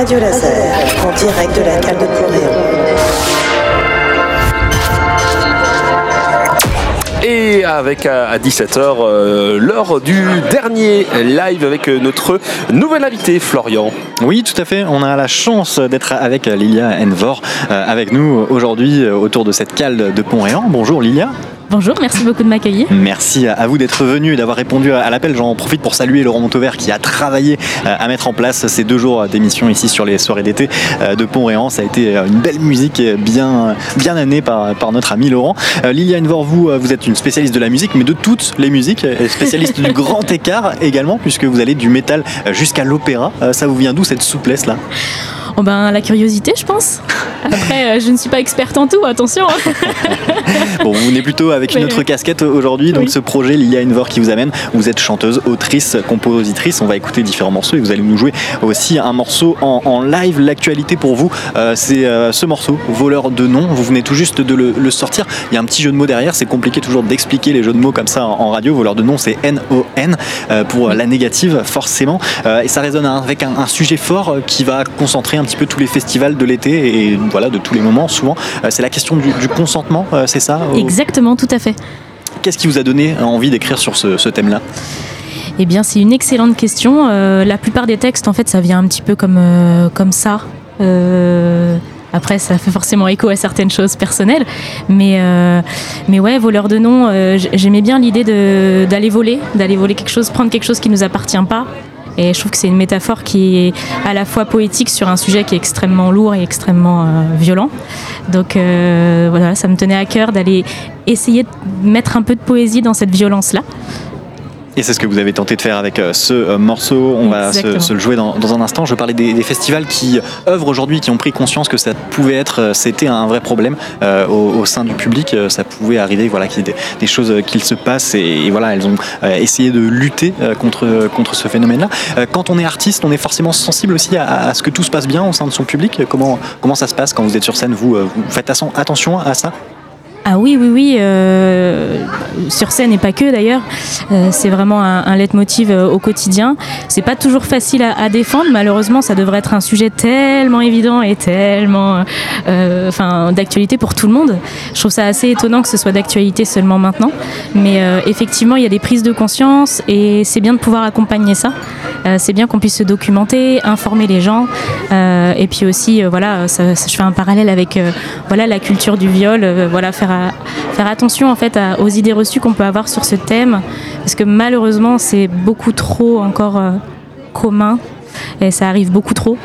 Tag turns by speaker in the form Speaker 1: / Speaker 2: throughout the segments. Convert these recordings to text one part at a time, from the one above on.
Speaker 1: Radio Laser, en direct de la cale de Coréon.
Speaker 2: Et avec à 17h euh, l'heure du dernier live avec euh, notre nouvel invité Florian.
Speaker 3: Oui, tout à fait. On a la chance d'être avec Lilia Envor euh, avec nous aujourd'hui autour de cette cale de Pont-Réan. Bonjour Lilia.
Speaker 4: Bonjour, merci beaucoup de m'accueillir.
Speaker 3: Merci à vous d'être venu et d'avoir répondu à l'appel. J'en profite pour saluer Laurent Montauvert qui a travaillé euh, à mettre en place ces deux jours d'émission ici sur les soirées d'été euh, de Pont-Réan. Ça a été euh, une belle musique bien, bien année par, par notre ami Laurent. Liliane Vor, vous, vous êtes une spécialiste de la musique, mais de toutes les musiques, spécialiste du grand écart également, puisque vous allez du métal jusqu'à l'opéra. Ça vous vient d'où cette souplesse là
Speaker 4: Oh ben, la curiosité, je pense. Après, euh, je ne suis pas experte en tout, attention.
Speaker 3: bon, vous venez plutôt avec une autre casquette aujourd'hui, donc ce projet Lilia Envor qui vous amène. Vous êtes chanteuse, autrice, compositrice. On va écouter différents morceaux et vous allez nous jouer aussi un morceau en, live. L'actualité pour vous, euh, c'est euh, ce morceau, Voleur de nom. Vous venez tout juste de le, sortir. Il y a un petit jeu de mots derrière. C'est compliqué toujours d'expliquer les jeux de mots comme ça en, radio. Voleur de nom, c'est N-O-N pour la négative, forcément. et ça résonne avec un, un sujet fort qui va concentrer un petit peu tous les festivals de l'été et voilà de tous les moments. Souvent, euh, c'est la question du, consentement, euh, c'est ça
Speaker 4: Exactement, tout à fait.
Speaker 3: Qu'est-ce qui vous a donné envie d'écrire sur ce, thème-là?
Speaker 4: Eh bien, c'est une excellente question. Euh, la plupart des textes, en fait, ça vient un petit peu comme, comme ça. après, ça fait forcément écho à certaines choses personnelles. Mais, mais ouais, voleur de nom, j'aimais bien l'idée d'aller voler, d'aller voler quelque chose, prendre quelque chose qui ne nous appartient pas et je trouve que c'est une métaphore qui est à la fois poétique sur un sujet qui est extrêmement lourd et extrêmement euh, violent. Donc euh, voilà, ça me tenait à cœur d'aller essayer de mettre un peu de poésie dans cette violence-là.
Speaker 3: Et c'est ce que vous avez tenté de faire avec euh, ce euh, morceau. On va se, le jouer dans, un instant. Je parlais des, festivals qui œuvrent aujourd'hui, qui ont pris conscience que ça pouvait être, euh, c'était un vrai problème au, sein du public. Ça pouvait arriver, voilà, qu'il y ait des, choses qui se passent et, voilà, elles ont essayé de lutter contre, contre ce phénomène-là. Quand on est artiste, on est forcément sensible aussi à, ce que tout se passe bien au sein de son public. Comment, comment ça se passe quand vous êtes sur scène? Vous, vous faites attention à ça?
Speaker 4: Ah oui, oui, oui, euh, sur scène et pas que d'ailleurs. Euh, c'est vraiment un, un leitmotiv euh, au quotidien. C'est pas toujours facile à, défendre. Malheureusement, ça devrait être un sujet tellement évident et tellement, d'actualité pour tout le monde. Je trouve ça assez étonnant que ce soit d'actualité seulement maintenant. Mais effectivement, il y a des prises de conscience et c'est bien de pouvoir accompagner ça. c'est bien qu'on puisse se documenter, informer les gens, et puis aussi, voilà, ça, je fais un parallèle avec, voilà, la culture du viol, voilà, faire, attention en fait aux idées reçues qu'on peut avoir sur ce thème, parce que malheureusement c'est beaucoup trop encore euh, commun et ça arrive beaucoup trop.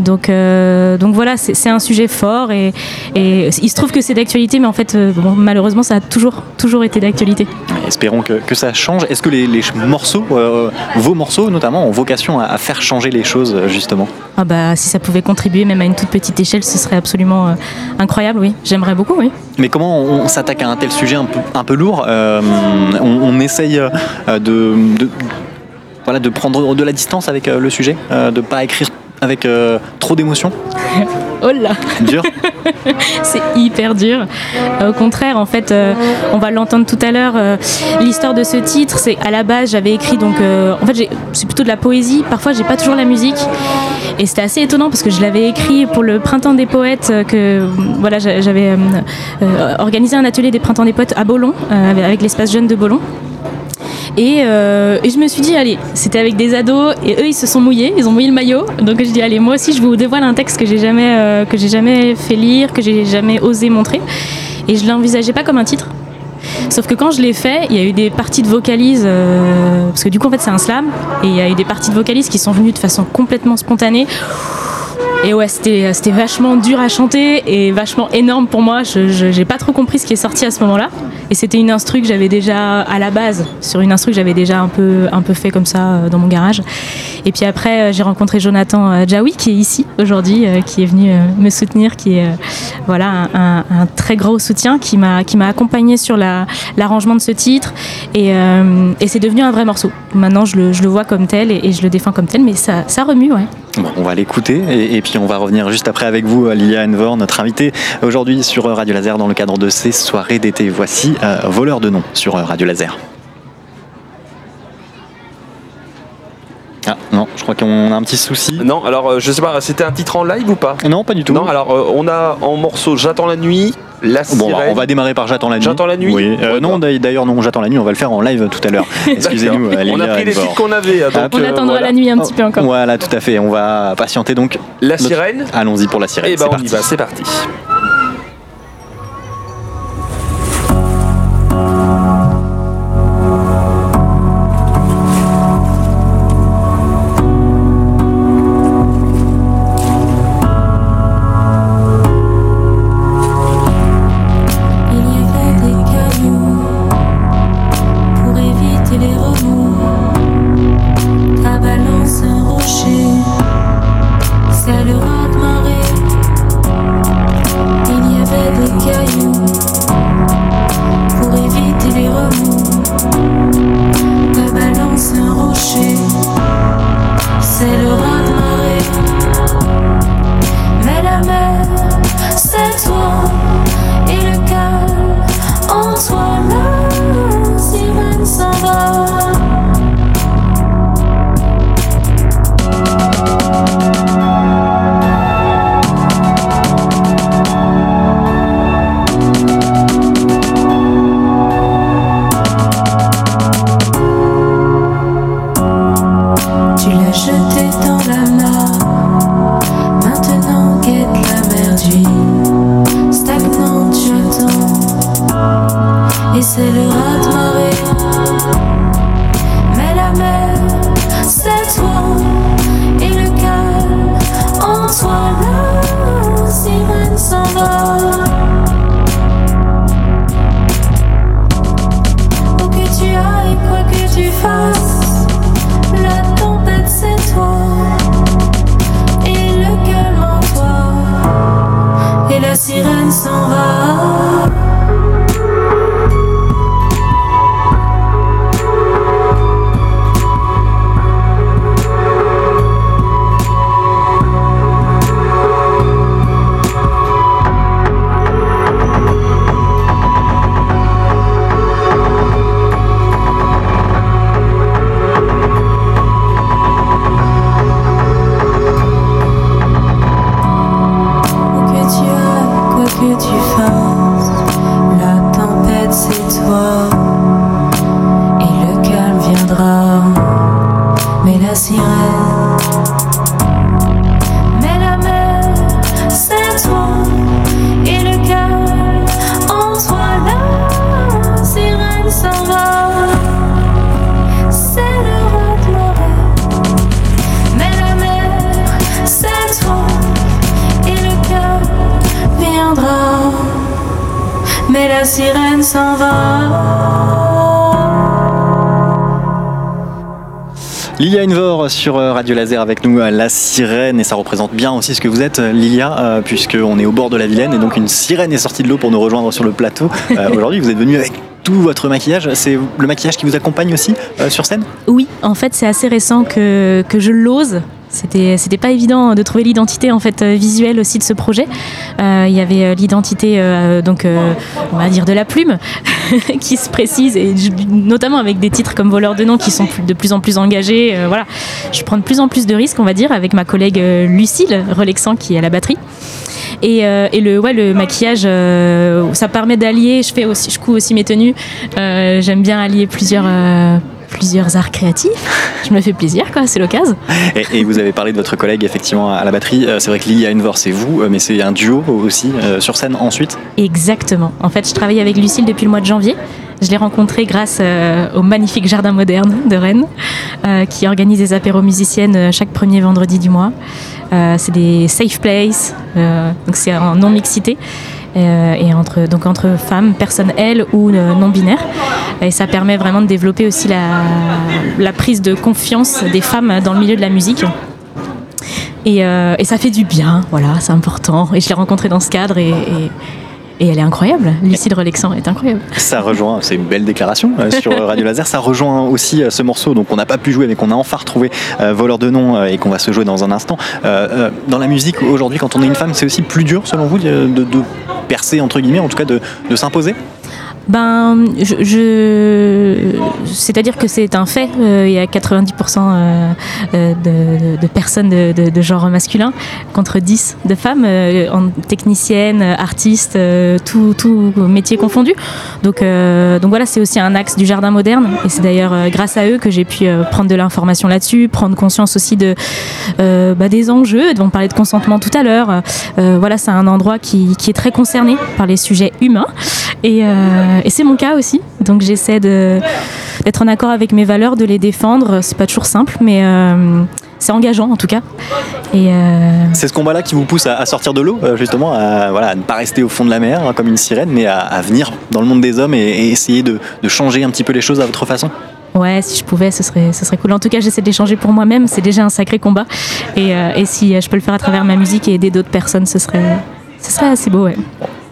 Speaker 4: Donc, euh, donc voilà, c'est un sujet fort et, et, il se trouve que c'est d'actualité, mais en fait, euh, malheureusement, ça a toujours, toujours été d'actualité.
Speaker 3: Espérons que, que, ça change. Est-ce que les, morceaux, vos morceaux notamment, ont vocation à, faire changer les choses justement?
Speaker 4: Ah bah, Si ça pouvait contribuer même à une toute petite échelle, ce serait absolument incroyable, oui. J'aimerais beaucoup, oui.
Speaker 3: Mais comment on s'attaque à un tel sujet un peu, un peu lourd? On, on, essaye de, de voilà, de prendre de la distance avec euh, le sujet, euh, de ne pas écrire avec euh, trop d'émotion
Speaker 4: Oh là
Speaker 3: Dur
Speaker 4: C'est hyper dur. au contraire, en fait, on va l'entendre tout à l'heure. L'histoire de ce titre, c'est à la base, j'avais écrit donc. en fait, c'est plutôt de la poésie. Parfois, j'ai pas toujours la musique. Et c'était assez étonnant parce que je l'avais écrit pour le Printemps des Poètes. Que voilà, j'avais organisé un atelier des Printemps des Poètes à Bolon, avec l'espace jeune de Bolon. Euh, et, je me suis dit, allez, c'était avec des ados et eux ils se sont mouillés, ils ont mouillé le maillot. Donc je dis, allez, moi aussi je vous dévoile un texte que j'ai jamais, euh, jamais fait lire, que j'ai jamais osé montrer. Et je l'envisageais pas comme un titre. Sauf que quand je l'ai fait, il y a eu des parties de vocalises, euh, parce que du coup en fait c'est un slam, et il y a eu des parties de vocalises qui sont venues de façon complètement spontanée. Et ouais, c'était, c'était vachement dur à chanter et vachement énorme pour moi. Je, j'ai pas trop compris ce qui est sorti à ce moment-là. Et c'était une instru que j'avais déjà à la base, sur une instru que j'avais déjà un peu, un peu fait comme ça euh, dans mon garage. Et puis après, euh, j'ai rencontré Jonathan euh, Jaoui qui est ici aujourd'hui, qui est venu me soutenir, qui est voilà un, très gros soutien, qui m'a, qui accompagné sur la, l'arrangement de ce titre. Et, et, c'est devenu un vrai morceau. Maintenant, je le, je le vois comme tel et, et, je le défends comme tel, mais ça, ça remue, ouais.
Speaker 3: Bon, on va l'écouter et, et puis on va revenir juste après avec vous, Lilia Envor, notre invitée aujourd'hui sur Radio Laser dans le cadre de ces soirées d'été. Voici euh, Voleur de nom sur Radio Laser. Ah non, je crois qu'on a un petit souci.
Speaker 2: Non, alors euh, je sais pas, c'était un titre en live ou pas
Speaker 3: Non, pas du tout.
Speaker 2: Non, alors euh, on a en morceau J'attends la nuit, La
Speaker 3: Bon,
Speaker 2: sirène.
Speaker 3: on va démarrer par J'attends la nuit.
Speaker 2: J'attends la nuit
Speaker 3: Oui. Euh, non, d'ailleurs, non, J'attends la nuit, on va le faire en live tout à l'heure. Excusez-nous,
Speaker 2: On a pris les titres qu'on avait. donc,
Speaker 4: On
Speaker 2: euh,
Speaker 4: attendra
Speaker 2: voilà.
Speaker 4: la nuit un petit peu encore.
Speaker 3: Voilà, tout à fait. On va patienter donc.
Speaker 2: La
Speaker 3: Notre-
Speaker 2: sirène
Speaker 3: Allons-y pour la sirène.
Speaker 2: Et ben
Speaker 3: c'est
Speaker 2: on y va, c'est parti.
Speaker 3: Lilia Envor sur euh, Radio Laser avec nous, euh, la sirène, et ça représente bien aussi ce que vous êtes, euh, Lilia, puisqu'on est au bord de la Vilaine, et donc une sirène est sortie de l'eau pour nous rejoindre sur le plateau. Aujourd'hui, vous êtes venu avec tout votre maquillage. C'est le maquillage qui vous accompagne aussi euh, sur scène?
Speaker 4: Oui, en fait, c'est assez récent que, que je l'ose. C'était, c'était pas évident de trouver l'identité en fait euh, visuelle aussi de ce projet. Euh, Il y avait euh, l'identité euh, donc euh, on va dire de la plume qui se précise et notamment avec des titres comme Voleur de nom qui sont de plus en plus engagés. euh, voilà, je prends de plus en plus de risques on va dire avec ma collègue euh, Lucille Relexant qui est à la batterie. Et, euh, et le, ouais, le maquillage, euh, ça permet d'allier. Je fais aussi, je couds aussi mes tenues. Euh, J'aime bien allier plusieurs, euh, plusieurs arts créatifs. Je me fais plaisir, quoi. C'est l'occasion.
Speaker 3: et, et vous avez parlé de votre collègue effectivement à la batterie. Euh, c'est vrai que Lilia Envor, c'est vous, euh, mais c'est un duo aussi euh, sur scène ensuite.
Speaker 4: Exactement. En fait, je travaille avec Lucille depuis le mois de janvier. Je l'ai rencontrée grâce euh, au magnifique Jardin Moderne de Rennes, euh, qui organise des apéros musiciennes chaque premier vendredi du mois. C'est des safe places, donc c'est en non-mixité. Euh, et entre, donc entre femmes, personnes elles ou euh, non-binaires. Et ça permet vraiment de développer aussi la, la prise de confiance des femmes dans le milieu de la musique. Et, euh, et ça fait du bien, voilà, c'est important. Et je l'ai rencontrée dans ce cadre et, et- et elle est incroyable. Lucille Relexant est incroyable.
Speaker 3: Ça rejoint, c'est une belle déclaration euh, sur Radio Laser. Ça rejoint aussi euh, ce morceau, donc on n'a pas pu jouer, mais qu'on a enfin retrouvé euh, Voleur de nom et qu'on va se jouer dans un instant. Dans la musique aujourd'hui, quand on est une femme, c'est aussi plus dur selon vous de percer entre guillemets, en tout cas de, de s'imposer.
Speaker 4: Ben, je, c'est-à-dire que c'est un fait. euh, il y a 90% euh, euh, de, personnes de, genre masculin contre 10 de femmes, en techniciennes, artistes, tout, tout métier confondu. Donc, donc voilà, c'est aussi un axe du jardin moderne. Et c'est d'ailleurs grâce à eux que j'ai pu prendre de l'information là-dessus, prendre conscience aussi de bah, des enjeux. On parlait de consentement tout à l'heure. Voilà, c'est un endroit qui, qui est très concerné par les sujets humains. Et, et c'est mon cas aussi. Donc j'essaie d'être en accord avec mes valeurs, de les défendre. C'est pas toujours simple, mais euh, c'est engageant en tout cas. Euh,
Speaker 3: C'est ce combat-là qui vous pousse à, sortir de l'eau, euh, justement, à, voilà, à ne pas rester au fond de la mer hein, comme une sirène, mais à, à venir dans le monde des hommes et, et essayer de, de changer un petit peu les choses à votre façon.
Speaker 4: ouais, si je pouvais, ce serait, ce serait cool. En tout cas, j'essaie de les changer pour moi-même. C'est déjà un sacré combat. Et, euh, et si euh, je peux le faire à travers ma musique et aider d'autres personnes, ce serait, ce serait assez beau. Ouais.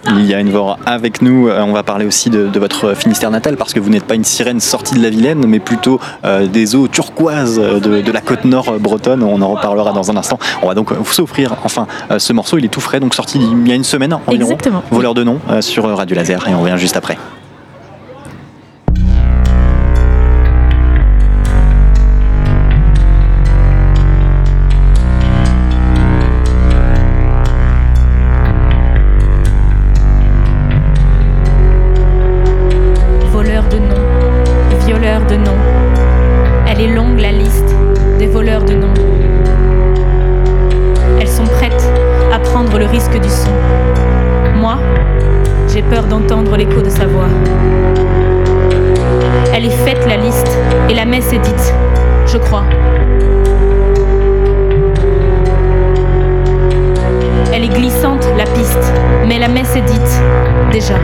Speaker 3: Lilia Envor avec nous, Euh, on va parler aussi de, de votre Finistère natal parce que vous n'êtes pas une sirène sortie de la Vilaine, mais plutôt euh, des eaux turquoises de, de la côte nord bretonne. On en reparlera dans un instant. On va donc vous offrir enfin euh, ce morceau. Il est tout frais, donc sorti il y a une semaine environ.
Speaker 4: Exactement.
Speaker 3: Voleur de nom euh, sur Radio Laser et on revient juste après.
Speaker 4: Je crois. Elle est glissante la piste, mais la messe est dite déjà.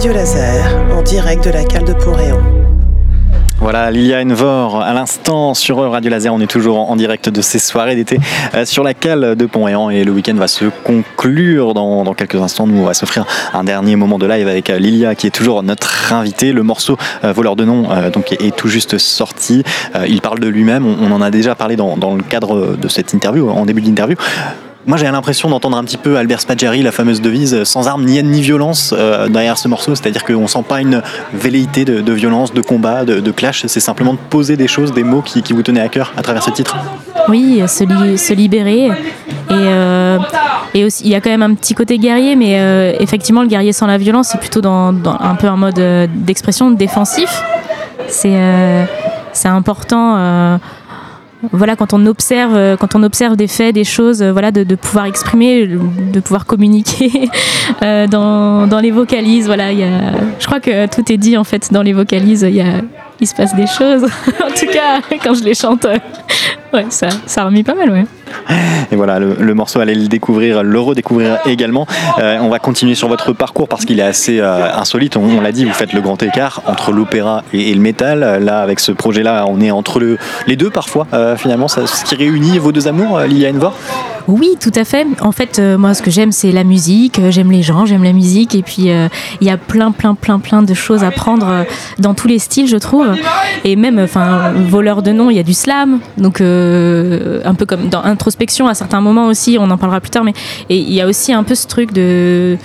Speaker 1: Direct de la cale de Pont-Réan.
Speaker 3: Voilà, Lilia Envor, à l'instant sur Radio Laser, on est toujours en direct de ces soirées d'été euh, sur la cale de Pont-Réan et le week-end va se conclure dans, quelques instants. Nous, on va s'offrir un dernier moment de live avec euh, Lilia qui est toujours notre invitée. Le morceau euh, Voleur de nom donc, est, tout juste sorti. Il parle de lui-même, on, on en a déjà parlé dans, dans le cadre de cette interview, en début d'interview. Moi, j'ai l'impression d'entendre un petit peu Albert Spaggiari, la fameuse devise euh, sans armes, ni haine ni violence euh, derrière ce morceau. C'est-à-dire qu'on sent pas une velléité de, violence, de combat, de, clash. C'est simplement de poser des choses, des mots qui, vous tenaient à cœur à travers ce titre.
Speaker 4: Oui, se, li- se libérer. Et, euh, et aussi, il y a quand même un petit côté guerrier, mais effectivement, le guerrier sans la violence, c'est plutôt dans, dans un peu un mode d'expression défensif. C'est important. Voilà, quand on observe, euh, quand on observe des faits, des choses, euh, voilà, de, pouvoir exprimer, de pouvoir communiquer euh, dans, les vocalises. Voilà, je crois que tout est dit en fait dans les vocalises. Il y a, se passe des choses. en tout cas, quand je les chante, ça, ça remue pas mal, ouais.
Speaker 3: Et voilà, le, morceau, allez le découvrir, le redécouvrir également. Euh, on va continuer sur votre parcours parce qu'il est assez euh, insolite. On, l'a dit, vous faites le grand écart entre l'opéra et, le métal. Là, avec ce projet-là, on est entre le, les deux parfois. Euh, finalement, ça, ce qui réunit vos deux amours, Lilia Envor?
Speaker 4: Oui, tout à fait. En fait, euh, moi, ce que j'aime, c'est la musique. Euh, J'aime les gens, j'aime la musique. Et puis, euh, il y a plein, plein, plein, plein de choses à prendre dans tous les styles, je trouve. Et même, enfin, voleur de nom, il y a du slam. Donc, un peu comme dans introspection à certains moments aussi. On en parlera plus tard. Mais il y a aussi un peu ce truc de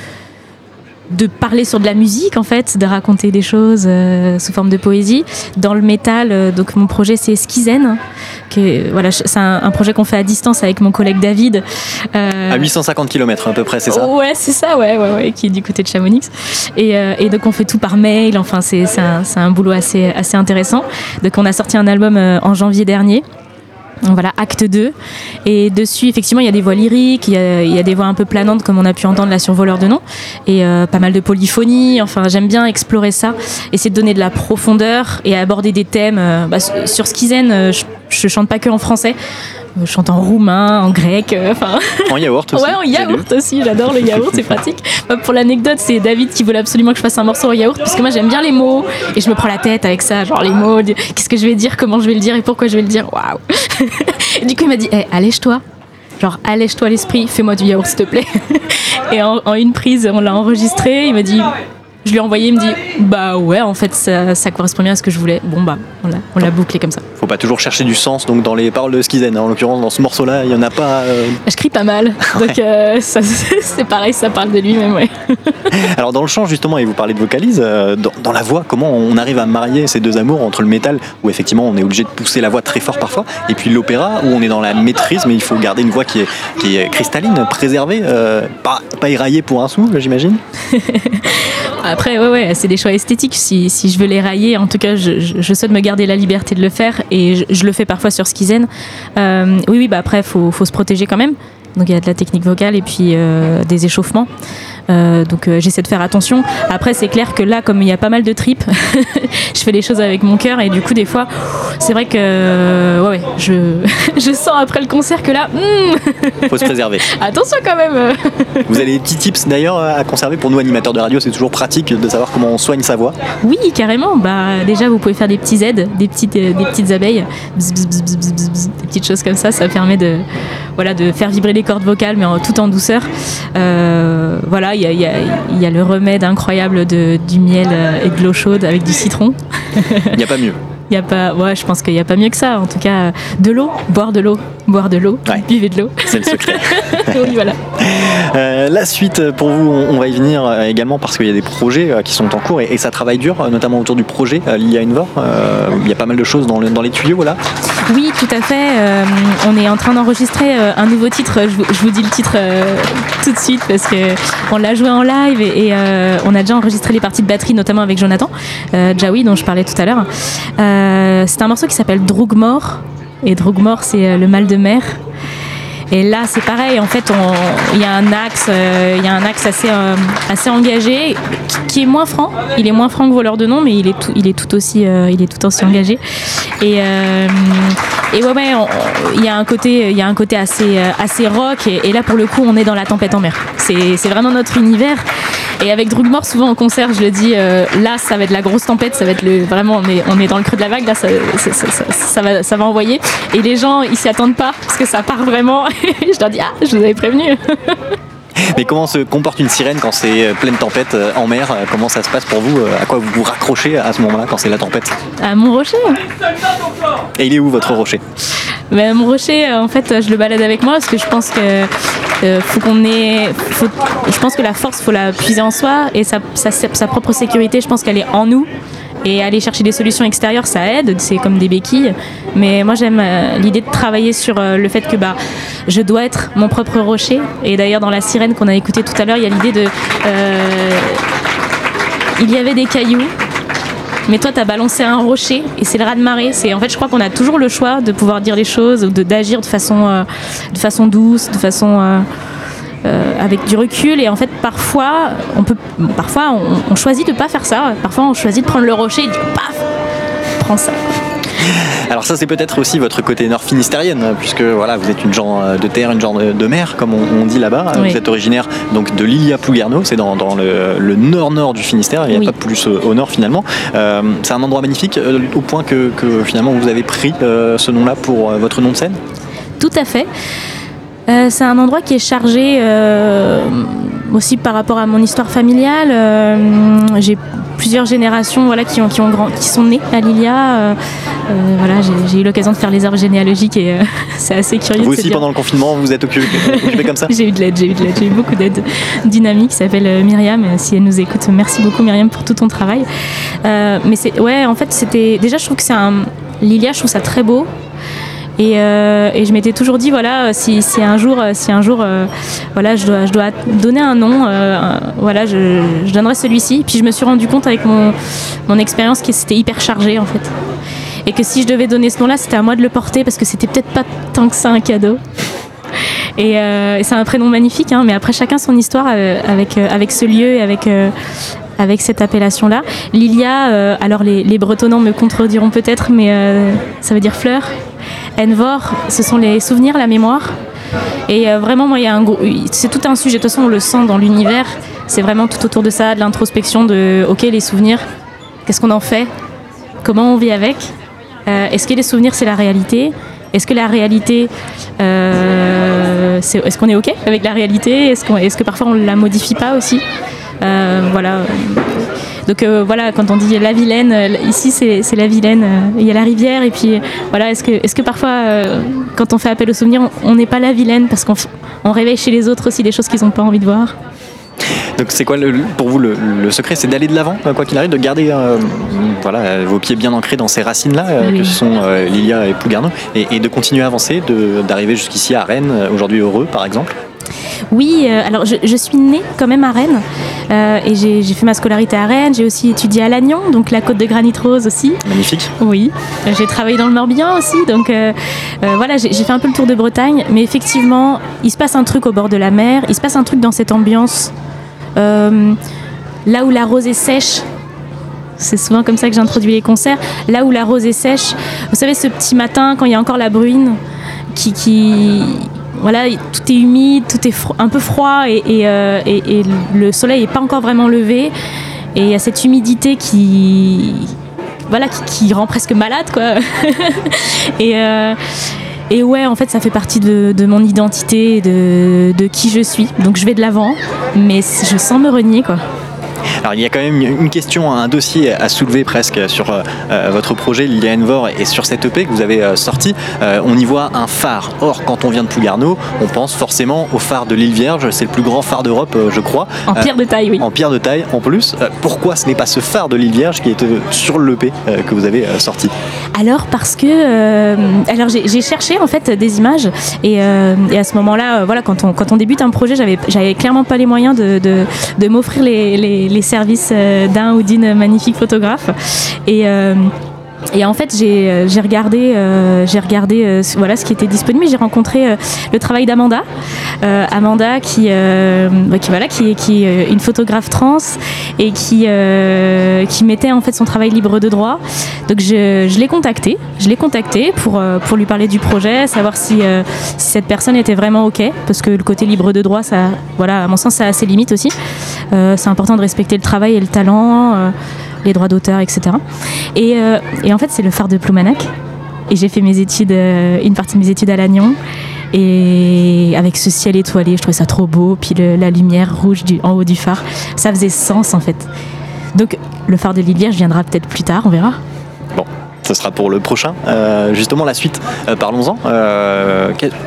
Speaker 4: de parler sur de la musique en fait, de raconter des choses euh, sous forme de poésie. Dans le métal, euh, donc mon projet c'est Skizen, que voilà, c'est un, un projet qu'on fait à distance avec mon collègue David. Euh,
Speaker 3: À 850 km à peu près, c'est ça?
Speaker 4: Ouais, c'est ça, ouais, ouais, ouais, qui est du côté de Chamonix. Et, euh, et donc on fait tout par mail. Enfin, c'est un, un boulot assez assez intéressant. Donc on a sorti un album euh, en janvier dernier. Voilà, acte 2. Et dessus, effectivement, il y a des voix lyriques, il y a, des voix un peu planantes, comme on a pu entendre là sur Voleur de nom, et euh, pas mal de polyphonie. Enfin, j'aime bien explorer ça, essayer de donner de la profondeur et aborder des thèmes. euh, bah, sur Skizen, euh, je chante pas que en français, je chante en roumain, en grec, euh, enfin.
Speaker 3: En yaourt aussi.
Speaker 4: Ouais, en yaourt aussi, j'adore le yaourt, c'est pratique. Bah, pour l'anecdote, c'est David qui voulait absolument que je fasse un morceau en yaourt, parce que moi j'aime bien les mots, et je me prends la tête avec ça, genre les mots, qu'est-ce que je vais dire, comment je vais le dire, et pourquoi je vais le dire, waouh Du coup, il m'a dit, hey, allège-toi, genre allège-toi l'esprit, fais-moi du yaourt s'il te plaît. Et en, en une prise, on l'a enregistré, il m'a dit, je lui ai envoyé, il me dit, bah ouais, en fait, ça, ça correspond bien à ce que je voulais. Bon, bah, on l'a- bouclé comme ça.
Speaker 3: Faut pas toujours chercher du sens donc dans les paroles de Skizen. En l'occurrence, dans ce morceau-là, il y en a pas. euh,
Speaker 4: Je crie pas mal, donc euh, c'est pareil, ça parle de lui-même, ouais.
Speaker 3: Alors dans le chant justement, et vous parlez de vocalise, euh, dans, dans la voix, comment on arrive à marier ces deux amours entre le métal, où effectivement on est obligé de pousser la voix très fort parfois, et puis l'opéra, où on est dans la maîtrise, mais il faut garder une voix qui est, qui est cristalline, préservée, pas, pas éraillée pour un sou, j'imagine?
Speaker 4: Après, ouais, ouais, c'est des choix esthétiques. Si, si je veux les railler, en tout cas, je, souhaite me garder la liberté de le faire et je, je le fais parfois sur Skizen. Euh, oui, oui, bah après, faut, faut se protéger quand même. Donc il y a de la technique vocale et puis euh, des échauffements. Euh, donc euh, j'essaie de faire attention. Après c'est clair que là comme il y a pas mal de tripes, je fais les choses avec mon cœur et du coup des fois c'est vrai que ouais, ouais je, je sens après le concert que là hmm,
Speaker 3: Faut se préserver.
Speaker 4: attention quand même.
Speaker 3: Vous avez des petits tips d'ailleurs à conserver pour nous animateurs de radio, c'est toujours pratique de savoir comment on soigne sa voix.
Speaker 4: Oui, carrément. Bah, déjà, vous pouvez faire des petits aides, des petites, euh, des petites abeilles, bzz, bzz, bzz, des petites choses comme ça. Ça permet de, voilà, de faire vibrer les cordes vocales, mais en, tout en douceur. Euh, voilà, il y a, y y le remède incroyable de, du miel euh, et de l'eau chaude avec du citron.
Speaker 3: Il n'y a pas mieux.
Speaker 4: Y a pas, ouais, je pense qu'il n'y a pas mieux que ça. En tout cas, de l'eau, boire de l'eau, boire de l'eau,
Speaker 3: Ouais.
Speaker 4: buvez de l'eau.
Speaker 3: C'est le secret.
Speaker 4: oui, voilà.
Speaker 3: Euh, la suite pour vous, on, va y venir euh, également parce qu'il y a des projets qui sont en cours et, et ça travaille dur, notamment autour du projet Envor. Euh, il y a pas mal de choses dans, le- dans les tuyaux, voilà.
Speaker 4: Oui, tout à fait. Euh, on est en train d'enregistrer euh, un nouveau titre. Je vous, dis le titre euh, tout de suite parce que on l'a joué en live et, on a déjà enregistré les parties de batterie, notamment avec Jonathan Jaoui, dont je parlais tout à l'heure. C'est un morceau qui s'appelle Drougmore. Et Drougmore, c'est le mal de mer. Et là, c'est pareil. En fait, il y a un axe, euh, il y a un axe assez, euh, assez engagé, qui, est moins franc. Il est moins franc que voleur de nom, mais il est tout, il est tout aussi, euh, il est tout aussi engagé. Et, et ouais, ouais, il y a un côté, il y a un côté assez, assez rock. Et, et là, pour le coup, on est dans la tempête en mer. C'est vraiment notre univers. Et avec Drugmore, souvent en concert, je le dis, euh, là, ça va être la grosse tempête, ça va être le vraiment, on est, on est dans le creux de la vague, là, ça, ça, ça- ça- ça va, ça va envoyer. Et les gens, ils s'y attendent pas parce que ça part vraiment. je leur dis, ah, je vous avais prévenu.
Speaker 3: Mais comment se comporte une sirène quand c'est euh, pleine tempête euh, en mer? Comment ça se passe pour vous? À quoi vous vous raccrochez à ce moment-là quand c'est la tempête?
Speaker 4: À mon rocher.
Speaker 3: Et il est où votre rocher?
Speaker 4: Mon rocher, euh, en fait, je le balade avec moi parce que je pense que euh, je pense que la force, faut la puiser en soi et sa, propre sécurité, je pense qu'elle est en nous. Et aller chercher des solutions extérieures, ça aide, c'est comme des béquilles. Mais moi, j'aime euh, l'idée de travailler sur le fait que bah, je dois être mon propre rocher. Et d'ailleurs, dans la sirène qu'on a écoutée tout à l'heure, il y a l'idée de. il y avait des cailloux, mais toi, tu as balancé un rocher et c'est le raz de marée. C'est en fait, je crois qu'on a toujours le choix de pouvoir dire les choses ou de d'agir de façon, euh, de façon douce, de façon euh, euh, avec du recul. Et en fait, parfois, on peut, parfois, on, on choisit de pas faire ça. Parfois, on choisit de prendre le rocher et de paf, prends ça.
Speaker 3: Alors ça c'est peut-être aussi votre côté nord finistérienne, puisque voilà, vous êtes une genre euh, de terre, une genre de mer, comme on, on dit là-bas. Euh,
Speaker 4: Oui.
Speaker 3: Vous êtes originaire donc de Lilia Plouguerneau, c'est dans, dans le, nord-nord du Finistère, il n'y a
Speaker 4: Oui.
Speaker 3: pas plus au, nord finalement. Euh, c'est un endroit magnifique, au point que, que, finalement vous avez pris euh, ce nom-là pour euh, votre nom de scène?
Speaker 4: Tout à fait. C'est un endroit qui est chargé aussi par rapport à mon histoire familiale. Euh, j'ai plusieurs générations voilà, qui, ont, qui, ont grand- qui sont nées à Lilia. Euh, euh, voilà, j'ai, eu l'occasion de faire les arbres généalogiques et c'est assez curieux.
Speaker 3: Vous aussi
Speaker 4: dire-
Speaker 3: pendant le confinement vous êtes occupé, occupé comme ça?
Speaker 4: J'ai eu de l'aide, j'ai eu de l'aide, j'ai eu beaucoup d'aide. Qui s'appelle Myriam, si elle nous écoute, merci beaucoup Myriam pour tout ton travail. Mais c'est, ouais, en fait, c'était déjà, je trouve que c'est un Lilia, je trouve ça très beau. Et, euh, et je m'étais toujours dit voilà si, si un jour euh, si un jour euh, voilà je dois je dois donner un nom euh, voilà je, donnerai celui-ci puis je me suis rendu compte avec mon expérience que c'était hyper chargé en fait et que si je devais donner ce nom-là c'était à moi de le porter parce que c'était peut-être pas tant que ça un cadeau et, euh, c'est un prénom magnifique, hein, mais après chacun son histoire euh, avec, euh, avec ce lieu et avec, euh, avec cette appellation-là. Lilia, euh, alors les, les Bretonnants me contrediront peut-être, mais euh, ça veut dire fleur. Envor, ce sont les souvenirs, la mémoire. Et euh, vraiment, moi, il y a un c'est tout un sujet. De toute façon, on le sent dans l'univers. C'est vraiment tout autour de ça, de l'introspection, de OK, les souvenirs, qu'est-ce qu'on en fait? Comment on vit avec? Euh, Est-ce que les souvenirs, c'est la réalité? Est-ce que la réalité, euh, est-ce qu'on est OK avec la réalité? Est-ce est-ce que parfois on la modifie pas aussi? Voilà. Donc euh, voilà, quand on dit la Vilaine, euh, ici c'est la Vilaine, euh, il y a la rivière, et puis voilà, est-ce que, est que parfois, quand on fait appel aux souvenirs, on- n'est pas la Vilaine parce qu'on on réveille chez les autres aussi des choses qu'ils n'ont pas envie de voir?
Speaker 3: Donc c'est quoi le- pour vous le, le secret? C'est d'aller de l'avant, quoi qu'il arrive, de garder euh, voilà, vos pieds bien ancrés dans ces racines-là, euh,
Speaker 4: Oui.
Speaker 3: que sont euh, Lilia et Plougarneau, et, et de continuer à avancer, d'arriver jusqu'ici à Rennes, aujourd'hui heureux par exemple?
Speaker 4: Oui, euh, alors je, je suis née quand même à Rennes euh, et j'ai fait ma scolarité à Rennes, j'ai aussi étudié à Lannion, donc la côte de Granit Rose aussi.
Speaker 3: Magnifique.
Speaker 4: Oui, Euh, j'ai travaillé dans le Morbihan aussi, donc euh, voilà, j'ai fait un peu le tour de Bretagne, mais effectivement, il se passe un truc au bord de la mer, il se passe un truc dans cette ambiance, là où la rose est sèche. C'est souvent comme ça que j'introduis les concerts. Là où la rose est sèche, vous savez, ce petit matin, quand il y a encore la bruine, qui, qui voilà, tout est humide, tout est un peu froid et, euh, le soleil n'est pas encore vraiment levé. Et il y a cette humidité qui, voilà, qui, rend presque malade, quoi. et, euh, et ouais, en fait, ça fait partie de, de mon identité, de, de qui je suis. Donc je vais de l'avant, mais je sens me renier, quoi.
Speaker 3: Alors il y a quand même une question, un dossier à soulever presque sur euh, euh, votre projet Lilia Envor et sur cette EP que vous avez euh, sorti. Euh, on y voit un phare. Or, quand on vient de Plougarneau, on pense forcément au phare de l'île Vierge. C'est le plus grand phare d'Europe, euh, je crois.
Speaker 4: En pierre de taille, oui.
Speaker 3: en pierre de taille en plus. Pourquoi ce n'est pas ce phare de l'île Vierge qui est sur l'EP que vous avez sorti
Speaker 4: Alors parce que alors j'ai cherché en fait des images et, et à ce moment-là voilà quand on quand on débute un projet j'avais j'avais clairement pas les moyens de, de, de m'offrir les, les, les services euh, d'un ou d'une magnifique photographe. Et euh, Et en fait, j'ai euh, regardé, euh, j'ai regardé euh, ce- voilà, ce qui était disponible. J'ai rencontré euh, le travail d'Amanda. Euh, Amanda, qui, euh, bah, qui, voilà, qui, est- euh, une photographe trans et qui, euh, qui mettait en fait son travail libre de droit. Donc je, je l'ai contactée. Je l'ai contactée pour, euh, pour lui parler du projet, savoir si, euh, si cette personne était vraiment OK. Parce que le côté libre de droit, ça, voilà, à mon sens, ça a ses limites aussi. Euh, c'est important de respecter le travail et le talent. Les droits d'auteur, etc. Et, euh, et en fait, c'est le phare de Ploumanac. Et j'ai fait mes études, euh, une partie de mes études à Lannion. Et avec ce ciel étoilé, je trouvais ça trop beau. Puis la lumière rouge en haut du phare, ça faisait sens en fait. Donc le phare de Lilière viendra peut-être plus tard, on verra.
Speaker 3: Ce sera pour le prochain. Euh, justement, la suite, parlons-en.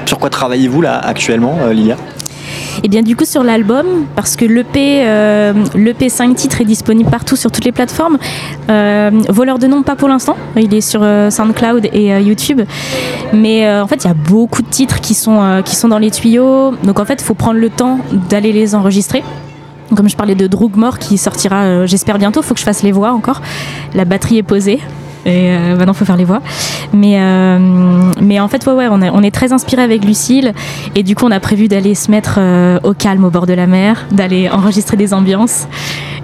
Speaker 3: Sur quoi travaillez-vous là actuellement, Lilia
Speaker 4: Et bien du coup sur l'album, parce que l'EP, euh, l'EP 5 titres est disponible partout sur toutes les plateformes. Euh, Voleur de nom pas pour l'instant, il est sur euh, SoundCloud et YouTube. Mais en fait il y a beaucoup de titres qui sont, qui sont dans les tuyaux. Donc en fait il faut prendre le temps d'aller les enregistrer. Comme je parlais de Drougmore qui sortira, j'espère bientôt, il faut que je fasse les voix encore. La batterie est posée. Et euh, il faut faire les voix. Mais, euh, mais en fait, ouais, ouais, on, est- on est très inspiré avec Lucille. Et du coup, on a prévu d'aller se mettre euh, au calme au bord de la mer, d'aller enregistrer des ambiances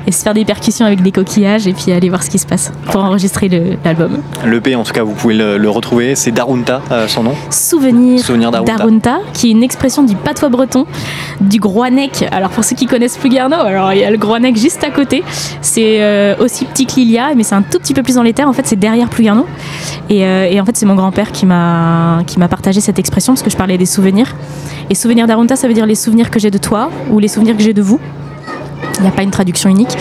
Speaker 4: et se faire des percussions avec des coquillages et puis aller voir ce qui se passe pour enregistrer le- l'album.
Speaker 3: L'EP, en tout cas, vous pouvez le, le retrouver. C'est Darunta, euh, son nom.
Speaker 4: Souvenir,
Speaker 3: Souvenir d'Arunta.
Speaker 4: d'Arunta, qui est une expression du patois breton, du Groenec. Alors pour ceux qui connaissent Plouguerneau, alors il y a le Groenec juste à côté. C'est euh, aussi petit que Lilia, mais c'est un tout petit peu plus dans les terres. En fait, c'est derrière Plouguerneau. Et, euh, et en fait, c'est mon grand-père qui m'a partagé cette expression parce que je parlais des souvenirs. Et souvenir d'Arunta, ça veut dire les souvenirs que j'ai de toi ou les souvenirs que j'ai de vous. Il n'y a pas une traduction unique.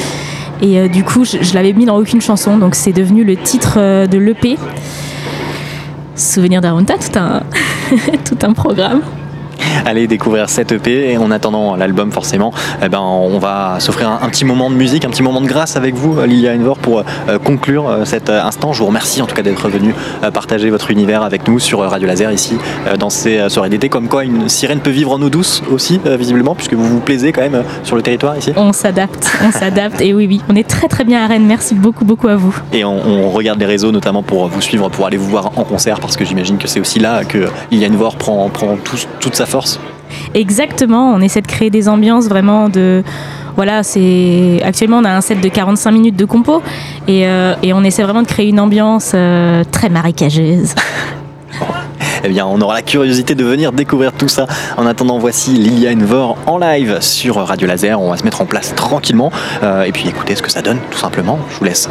Speaker 4: Et euh, du coup, je, l'avais mis dans aucune chanson, donc c'est devenu le titre euh, de l'EP. Souvenir d'Arunta, tout un, tout un programme.
Speaker 3: Allez découvrir cette EP et en attendant l'album forcément, eh ben, on va s'offrir un, un petit moment de musique, un petit moment de grâce avec vous Lilia Envor pour euh, conclure euh, cet euh, instant. Je vous remercie en tout cas d'être venu euh, partager votre univers avec nous sur euh, Radio Laser ici euh, dans ces euh, soirées d'été. Comme quoi une sirène peut vivre en eau douce aussi euh, visiblement puisque vous vous plaisez quand même euh, sur le territoire ici.
Speaker 4: On s'adapte, on s'adapte. Et oui, oui, on est très très bien à Rennes. Merci beaucoup, beaucoup à vous.
Speaker 3: Et on, on regarde les réseaux notamment pour vous suivre, pour aller vous voir en concert parce que j'imagine que c'est aussi là que Lilia Envor prend, prend tout- toute sa force.
Speaker 4: Exactement, on essaie de créer des ambiances vraiment de. Voilà, c'est. Actuellement, on a un set de 45 minutes de compo et, euh, et on essaie vraiment de créer une ambiance euh, très marécageuse.
Speaker 3: Eh bien, on aura la curiosité de venir découvrir tout ça. En attendant, voici Liliane Vor en live sur Radio Laser. On va se mettre en place tranquillement euh, et puis écouter ce que ça donne, tout simplement. Je vous laisse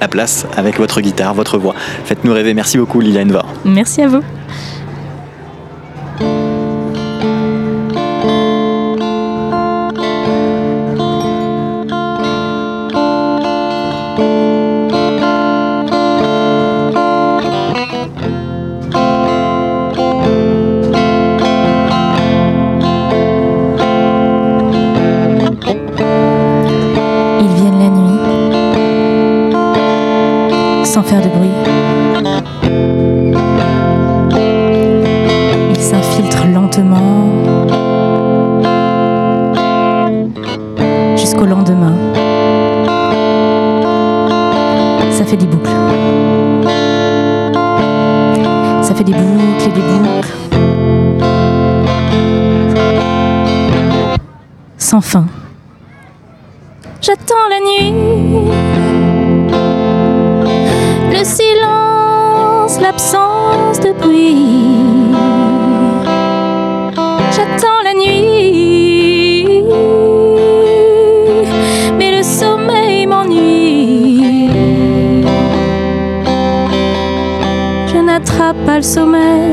Speaker 3: la place avec votre guitare, votre voix. Faites-nous rêver. Merci beaucoup, Liliane Vor.
Speaker 4: Merci à vous. Ça fait des boucles et des boucles. Sans fin. J'attends la nuit. Le silence, l'absence de bruit. J'attends Persumel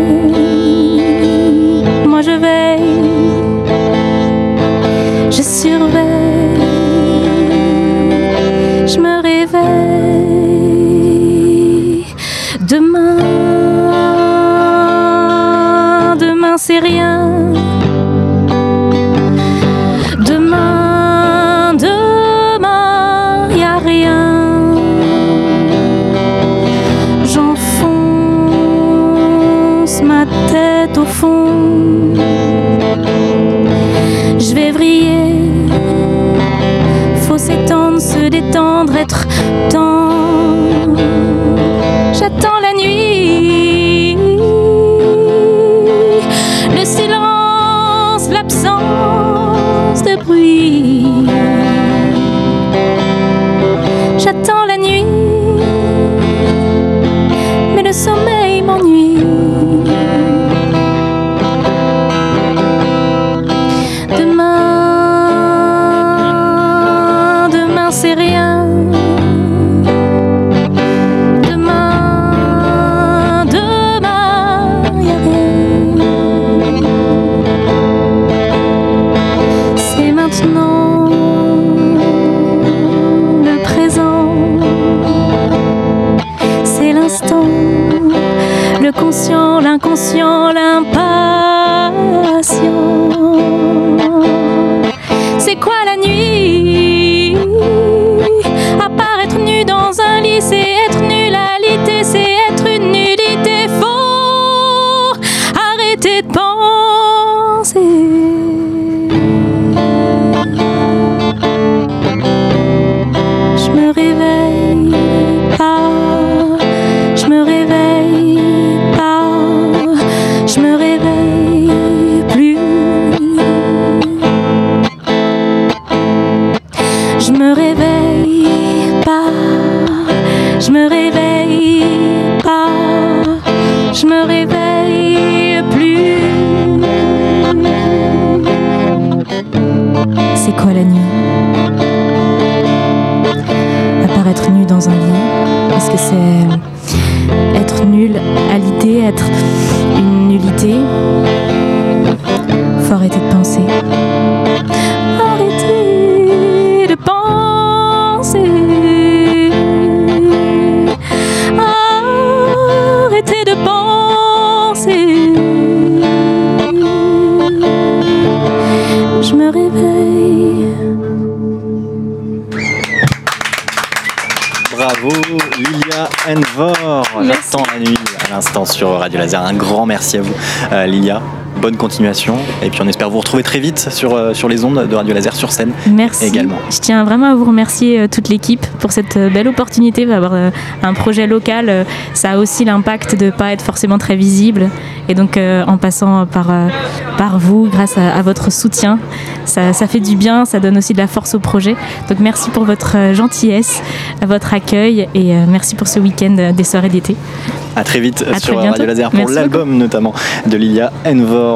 Speaker 4: le conscient, l'inconscient, l'impatient. C'est quoi la nuit? Être nu dans un lit,
Speaker 3: sur Radio Laser. Un grand merci à vous euh, Lilia. Bonne continuation et puis on espère vous retrouver très vite sur, euh, sur les ondes de Radio Laser sur scène.
Speaker 4: Merci.
Speaker 3: Également.
Speaker 4: Je tiens vraiment à vous remercier euh, toute l'équipe pour cette belle opportunité d'avoir un projet local. Ça a aussi l'impact de ne pas être forcément très visible. Et donc en passant par, par vous, grâce à, à votre soutien, ça, ça fait du bien, ça donne aussi de la force au projet. Donc merci pour votre euh, gentillesse, votre accueil et euh, merci pour ce week-end euh, des soirées d'été.
Speaker 3: À très vite
Speaker 4: À
Speaker 3: sur
Speaker 4: très.
Speaker 3: Radio Laser pour l'album notamment de Lilia Envor.